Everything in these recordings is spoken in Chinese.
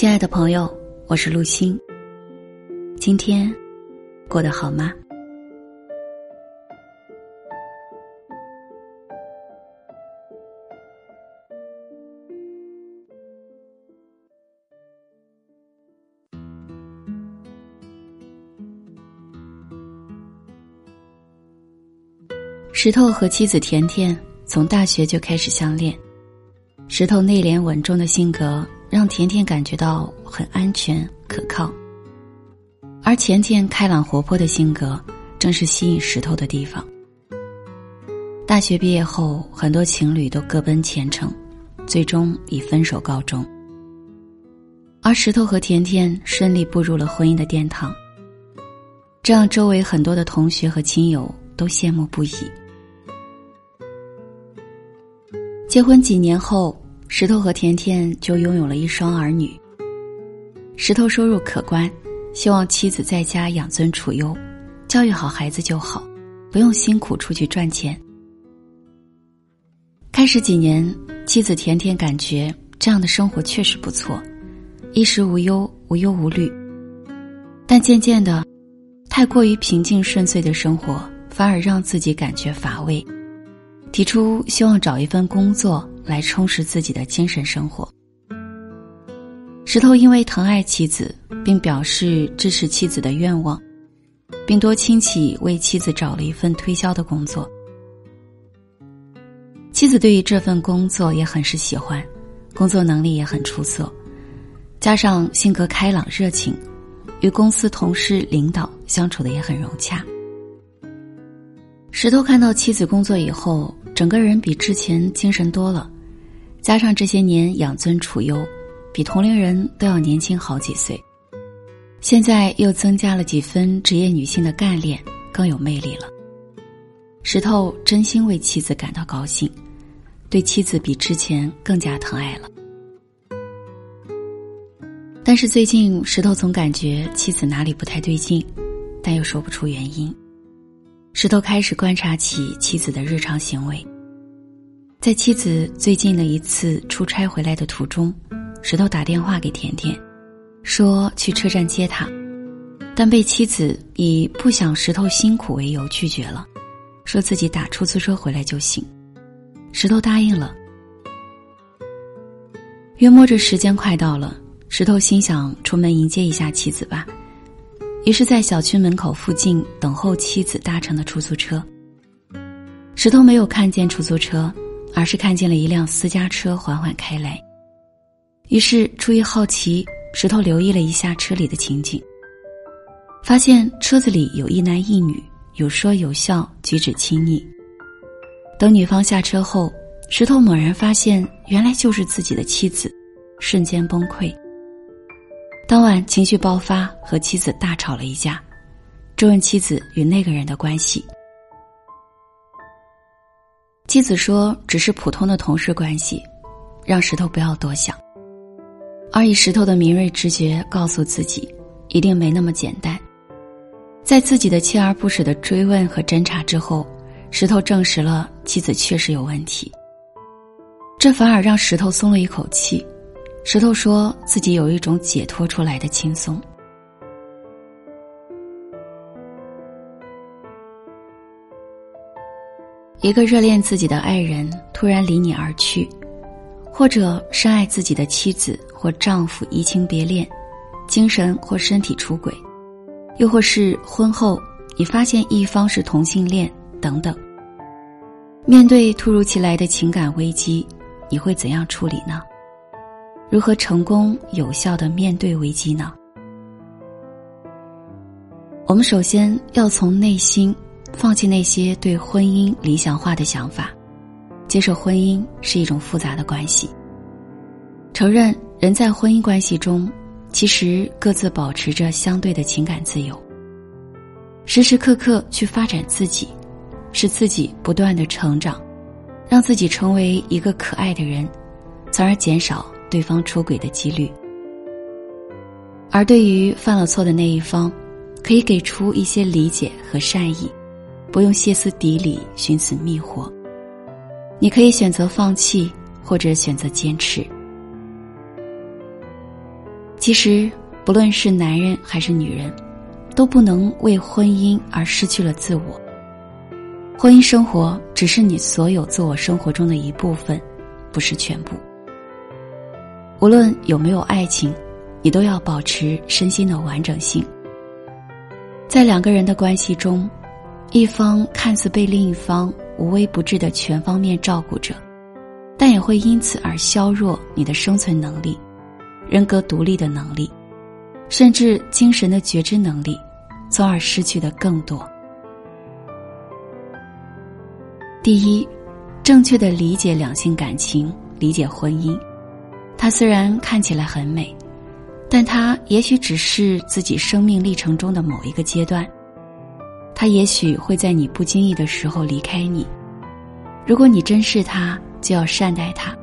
亲爱的朋友，我是陆星。今天过得好吗？石头和妻子甜甜从大学就开始相恋。石头内敛稳重的性格让甜甜感觉到很安全可靠，而甜甜开朗活泼的性格正是吸引石头的地方。大学毕业后，很多情侣都各奔前程，最终以分手告终。而石头和甜甜顺利步入了婚姻的殿堂，这让周围很多的同学和亲友都羡慕不已。结婚几年后，石头和甜甜就拥有了一双儿女。石头收入可观，希望妻子在家养尊处优，教育好孩子就好，不用辛苦出去赚钱。开始几年，妻子甜甜感觉这样的生活确实不错，衣食无忧，无忧无虑。但渐渐的，太过于平静顺遂的生活反而让自己感觉乏味。提出希望找一份工作来充实自己的精神生活。石头因为疼爱妻子，并表示支持妻子的愿望，并多亲戚为妻子找了一份推销的工作。妻子对于这份工作也很是喜欢，工作能力也很出色，加上性格开朗热情，与公司同事领导相处的也很融洽。石头看到妻子工作以后。整个人比之前精神多了，加上这些年养尊处优，比同龄人都要年轻好几岁。现在又增加了几分职业女性的干练，更有魅力了。石头真心为妻子感到高兴，对妻子比之前更加疼爱了。但是最近，石头总感觉妻子哪里不太对劲，但又说不出原因。石头开始观察起妻子的日常行为。在妻子最近的一次出差回来的途中，石头打电话给甜甜，说去车站接她，但被妻子以不想石头辛苦为由拒绝了，说自己打出租车回来就行。石头答应了。约摸着时间快到了，石头心想出门迎接一下妻子吧。于是，在小区门口附近等候妻子搭乘的出租车。石头没有看见出租车，而是看见了一辆私家车缓缓开来。于是，出于好奇，石头留意了一下车里的情景，发现车子里有一男一女，有说有笑，举止亲昵。等女方下车后，石头猛然发现，原来就是自己的妻子，瞬间崩溃。当晚情绪爆发，和妻子大吵了一架，质问妻子与那个人的关系。妻子说只是普通的同事关系，让石头不要多想。而以石头的敏锐直觉告诉自己，一定没那么简单。在自己的锲而不舍的追问和侦查之后，石头证实了妻子确实有问题。这反而让石头松了一口气。石头说自己有一种解脱出来的轻松。一个热恋自己的爱人突然离你而去，或者深爱自己的妻子或丈夫移情别恋，精神或身体出轨，又或是婚后你发现一方是同性恋等等。面对突如其来的情感危机，你会怎样处理呢？如何成功有效的面对危机呢？我们首先要从内心放弃那些对婚姻理想化的想法，接受婚姻是一种复杂的关系，承认人在婚姻关系中其实各自保持着相对的情感自由，时时刻刻去发展自己，使自己不断的成长，让自己成为一个可爱的人，从而减少。对方出轨的几率，而对于犯了错的那一方，可以给出一些理解和善意，不用歇斯底里、寻死觅活。你可以选择放弃，或者选择坚持。其实，不论是男人还是女人，都不能为婚姻而失去了自我。婚姻生活只是你所有自我生活中的一部分，不是全部。无论有没有爱情，你都要保持身心的完整性。在两个人的关系中，一方看似被另一方无微不至的全方面照顾着，但也会因此而削弱你的生存能力。人格独立的能力，甚至精神的觉知能力，从而失去的更多。第一，正确的理解两性感情，理解婚姻。它虽然看起来很美，但它也许只是自己生命历程中的某一个阶段。它也许会在你不经意的时候离开你。如果你珍视它，就要善待它，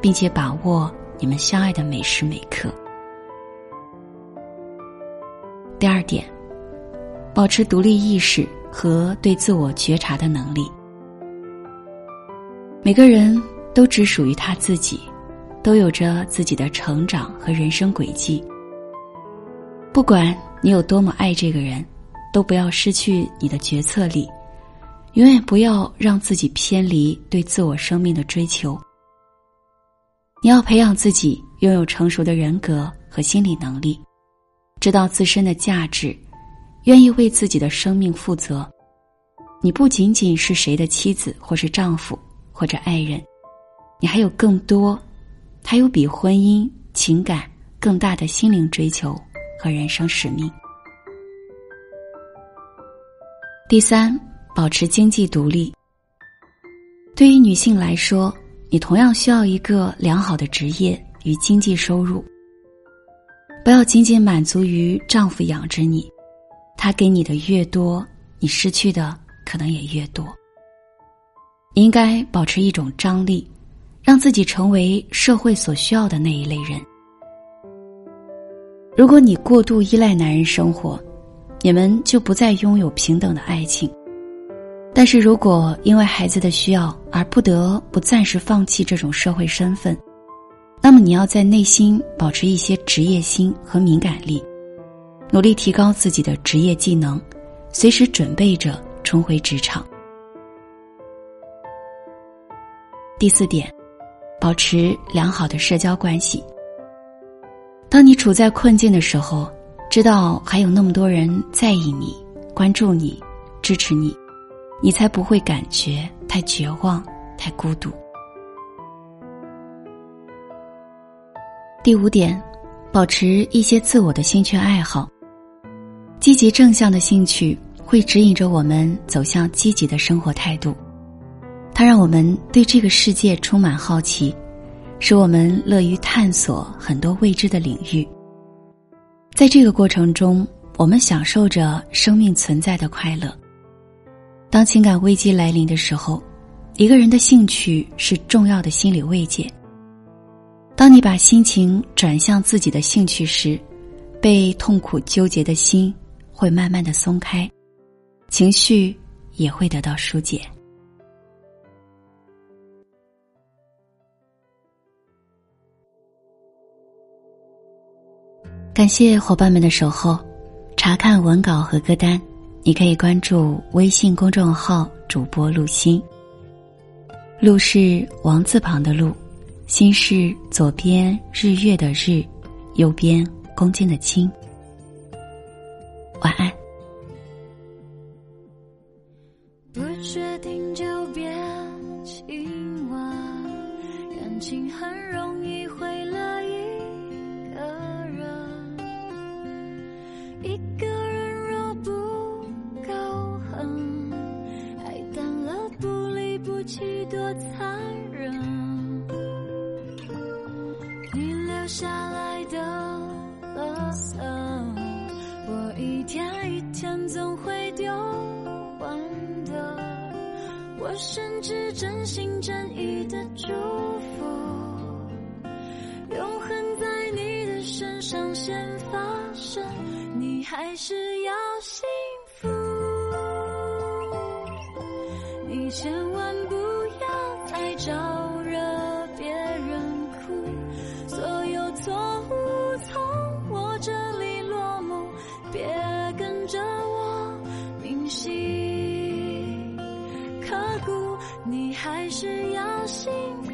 并且把握。你们相爱的每时每刻。第二点，保持独立意识和对自我觉察的能力。每个人都只属于他自己，都有着自己的成长和人生轨迹。不管你有多么爱这个人，都不要失去你的决策力，永远不要让自己偏离对自我生命的追求。你要培养自己拥有成熟的人格和心理能力，知道自身的价值，愿意为自己的生命负责。你不仅仅是谁的妻子，或是丈夫，或者爱人，你还有更多，还有比婚姻、情感更大的心灵追求和人生使命。第三，保持经济独立。对于女性来说。你同样需要一个良好的职业与经济收入。不要仅仅满足于丈夫养着你，他给你的越多，你失去的可能也越多。应该保持一种张力，让自己成为社会所需要的那一类人。如果你过度依赖男人生活，你们就不再拥有平等的爱情。但是如果因为孩子的需要而不得不暂时放弃这种社会身份，那么你要在内心保持一些职业心和敏感力，努力提高自己的职业技能，随时准备着重回职场。第四点，保持良好的社交关系。当你处在困境的时候，知道还有那么多人在意你、关注你、支持你。你才不会感觉太绝望、太孤独。第五点，保持一些自我的兴趣爱好。积极正向的兴趣会指引着我们走向积极的生活态度，它让我们对这个世界充满好奇，使我们乐于探索很多未知的领域。在这个过程中，我们享受着生命存在的快乐。当情感危机来临的时候，一个人的兴趣是重要的心理慰藉。当你把心情转向自己的兴趣时，被痛苦纠结的心会慢慢的松开，情绪也会得到疏解。感谢伙伴们的守候，查看文稿和歌单。你可以关注微信公众号主播陆心。陆是王字旁的陆，心是左边日月的日，右边恭敬的亲。晚安。多残忍！你留下来的垃圾，我一天一天总会丢完的。我甚至真心真意的祝福，永恒在你的身上先发生，你还是要幸福。你先别跟着我铭心刻骨你还是要幸福